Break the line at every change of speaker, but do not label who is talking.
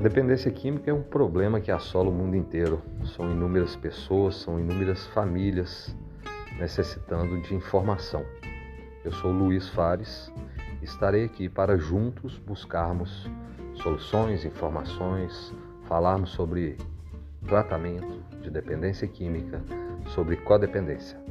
A dependência química é um problema que assola o mundo inteiro. São inúmeras pessoas, são inúmeras famílias necessitando de informação. Eu sou Luiz Fares, e estarei aqui para juntos buscarmos soluções, informações, falarmos sobre tratamento de dependência química, sobre codependência.